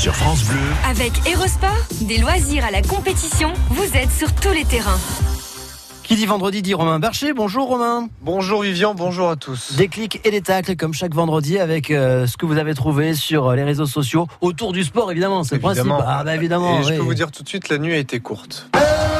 sur France Bleu. Avec Erosport, des loisirs à la compétition, vous êtes sur tous les terrains. Qui dit vendredi dit Romain Bercher. Bonjour Romain. Bonjour Vivian, bonjour à tous. Des clics et des tacles comme chaque vendredi avec euh, ce que vous avez trouvé sur euh, les réseaux sociaux autour du sport évidemment, c'est le principe. Évidemment. Ah bah évidemment. Et je peux vous dire tout de suite, la nuit a été courte. Alors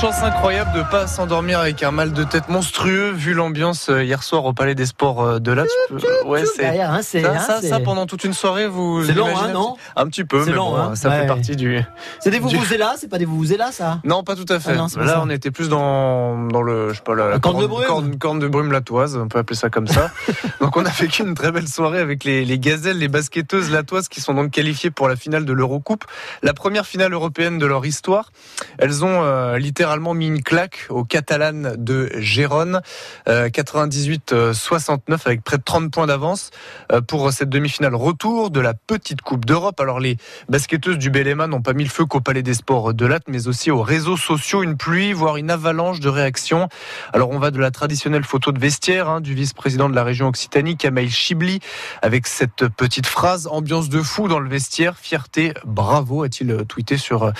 chance incroyable de pas s'endormir avec un mal de tête monstrueux vu l'ambiance euh, hier soir au Palais des Sports euh, de peux- Ouais, c'est hein, ça, hein, ça, c'est- ça, pendant toute une soirée vous C'est long, hein, non Un petit peu, mais long, bon, hein. ça Ouais. fait partie du. c'est des vous vous là, c'est pas des vous vous là ça. Non, pas tout à fait. Ah non, Là, ça. on était plus dans, dans le, je sais pas, la, la corne de brume. corne, corne de brume latoise, on peut appeler ça comme ça. donc, on a vécu une très belle soirée avec les, les gazelles, les basketteuses latoises qui sont donc qualifiées pour la finale de l'Eurocoupe, la première finale européenne de leur histoire. Elles ont euh, littéralement mis une claque aux Catalanes de Gérone, euh, 98-69 avec près de 30 points d'avance euh, pour cette demi-finale retour de la petite Coupe d'Europe. Alors les basketteuses du Bellema n'ont pas mis le feu qu'au Palais des Sports de Latte, mais aussi aux réseaux sociaux, une pluie, voire une avalanche de réactions. Alors on va de la traditionnelle photo de vestiaire hein, du vice-président de la région Occitanie, Kamel Chibli, avec cette petite phrase ambiance de fou dans le vestiaire, fierté, bravo, a-t-il tweeté sur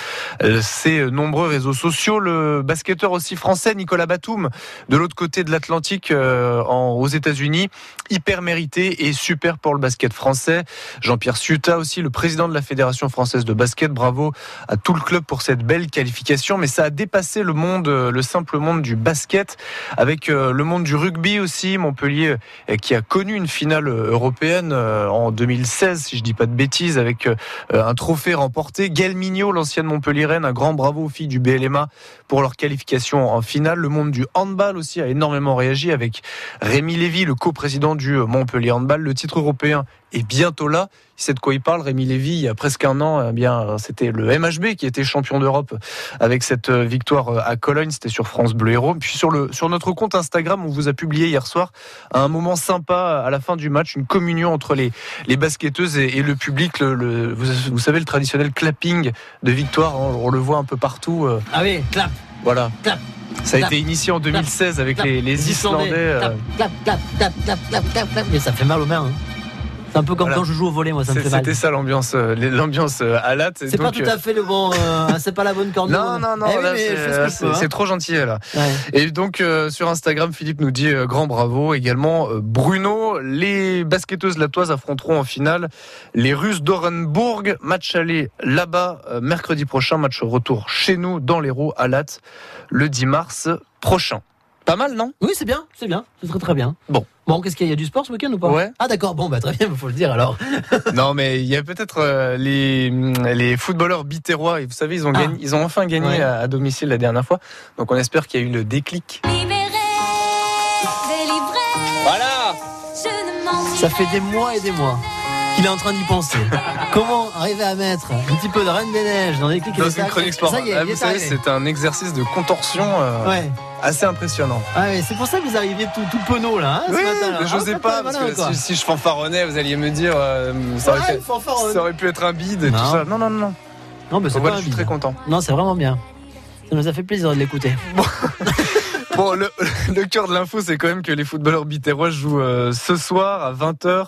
euh, ses nombreux réseaux sociaux. Le basketteur aussi français Nicolas Batum, de l'autre côté de l'Atlantique, euh, aux États-Unis, hyper mérité et super pour le basket français. Jean-Pierre Ciuta aussi, le président de la Fédération française de basket. Bravo à tout le club pour cette belle qualification. Mais ça a dépassé le monde, euh, le simple monde du basket, avec euh, le monde du rugby aussi. Montpellier euh, qui a connu une finale euh, européenne euh, en 2016, si je dis pas de bêtises, avec euh, un trophée remporté. Gaël Mignot, l'ancienne Montpellieraine, un grand bravo aux filles du BLMA pour leur qualification en finale. Le monde du handball aussi a énormément réagi avec Rémi Lévy, le coprésident du Montpellier Handball. Le titre européen est bientôt là. Sait de quoi il parle. Rémi Lévy, il y a presque un an, eh bien, c'était le MHB qui était champion d'Europe avec cette victoire à Cologne. C'était sur France Bleu Héros. Puis sur, le, sur notre compte Instagram, on vous a publié hier soir un moment sympa à la fin du match, une communion entre les, les basketteuses et, le public. Vous, savez, le traditionnel clapping de victoire, hein, on, le voit un peu partout. euh, Ah oui, clap, voilà. Clap. Ça a Clap. été initié en 2016 avec les, les Islandais. euh. Mais ça fait mal aux mains. hein. C'est un peu comme Voilà. quand je joue au volet, moi ça me c'est- fait mal. C'était ça l'ambiance, euh, l'ambiance euh, à latte. C'est pas tout à fait le bon, euh, c'est pas la bonne corne. Non, non, non, Eh oui, c'est- ce hein. trop gentil là. Ouais. Et donc euh, sur Instagram, Philippe nous dit euh, grand bravo également. euh, Bruno, les basketteuses latoises affronteront en finale les Russes d'Orenbourg. Match aller là-bas euh, mercredi prochain, match retour chez nous dans l'Hérault à Latte le 10 mars prochain. Pas mal, non? Oui, c'est bien, c'est bien, c'est très très bien. Bon. Bon, qu'est-ce qu'il y a Il y a du sport ce week-end ou pas? Ouais. Ah d'accord, bon, bah très bien, il faut le dire alors. Non, mais il y a peut-être euh, les, les footballeurs bitérois. Et vous savez, ils ont, Ah. gagné, ils ont enfin gagné Ouais. à, à domicile la dernière fois. Donc on espère qu'il y a eu le déclic. Voilà Ça fait des mois et des mois qu'il est en train d'y penser. Comment arriver à mettre un petit peu de Reine des Neiges dans les clics et Dans les une tacles chronique sport. Ça y est, Ah, il vous savez, c'est un exercice de contorsion euh, Ouais. assez impressionnant. Ah c'est pour ça que vous arriviez tout, tout penaud là, hein, ce Oui, matin. là. mais Ah, pas, malin, parce que si, si je fanfaronnais, vous alliez me dire euh, ça, aurait Ouais, été- il ça aurait pu être un bide et Non. tout ça. Non, non, non. non. Non, mais c'est Voilà, je un suis très content. Non, c'est vraiment bien. Ça nous a fait plaisir de l'écouter. Bon, le, le cœur de l'info, c'est quand même que les footballeurs bitérois jouent euh, ce soir à 20h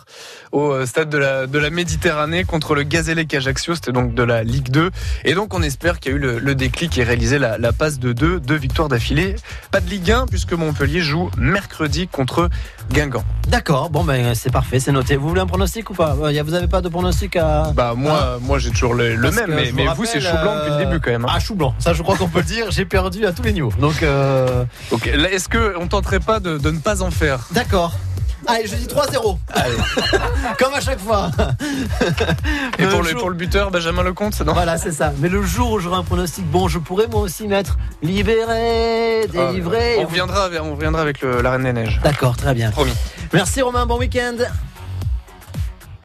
au euh, stade de la, de la Méditerranée contre le Gazélec Ajaccio. C'était donc de la Ligue 2. Et donc, on espère qu'il y a eu le, le déclic et réalisé la, la passe de deux, deux victoires d'affilée. Pas de Ligue 1 puisque Montpellier joue mercredi contre Guingamp. D'accord, bon ben c'est parfait, c'est noté. Vous voulez un pronostic ou pas? Euh, Vous avez pas de pronostic à. Bah, moi, moi j'ai toujours le, le même, mais, mais vous c'est chou blanc depuis le début quand même. hein. Ah, chou blanc, ça je crois qu'on peut le dire, j'ai perdu à tous les niveaux. Donc, euh, Ok, est-ce qu'on tenterait pas de, de ne pas en faire? D'accord. Allez, je dis 3-0. Comme à chaque fois. Et pour le, jour- pour le buteur, Benjamin Lecomte, c'est non Voilà, c'est ça. Mais le jour où j'aurai un pronostic bon, je pourrais moi aussi mettre libéré, délivré. Ah, On reviendra, avec- on reviendra avec le, la Reine des Neiges. D'accord, très bien. Promis. Merci Romain, bon week-end.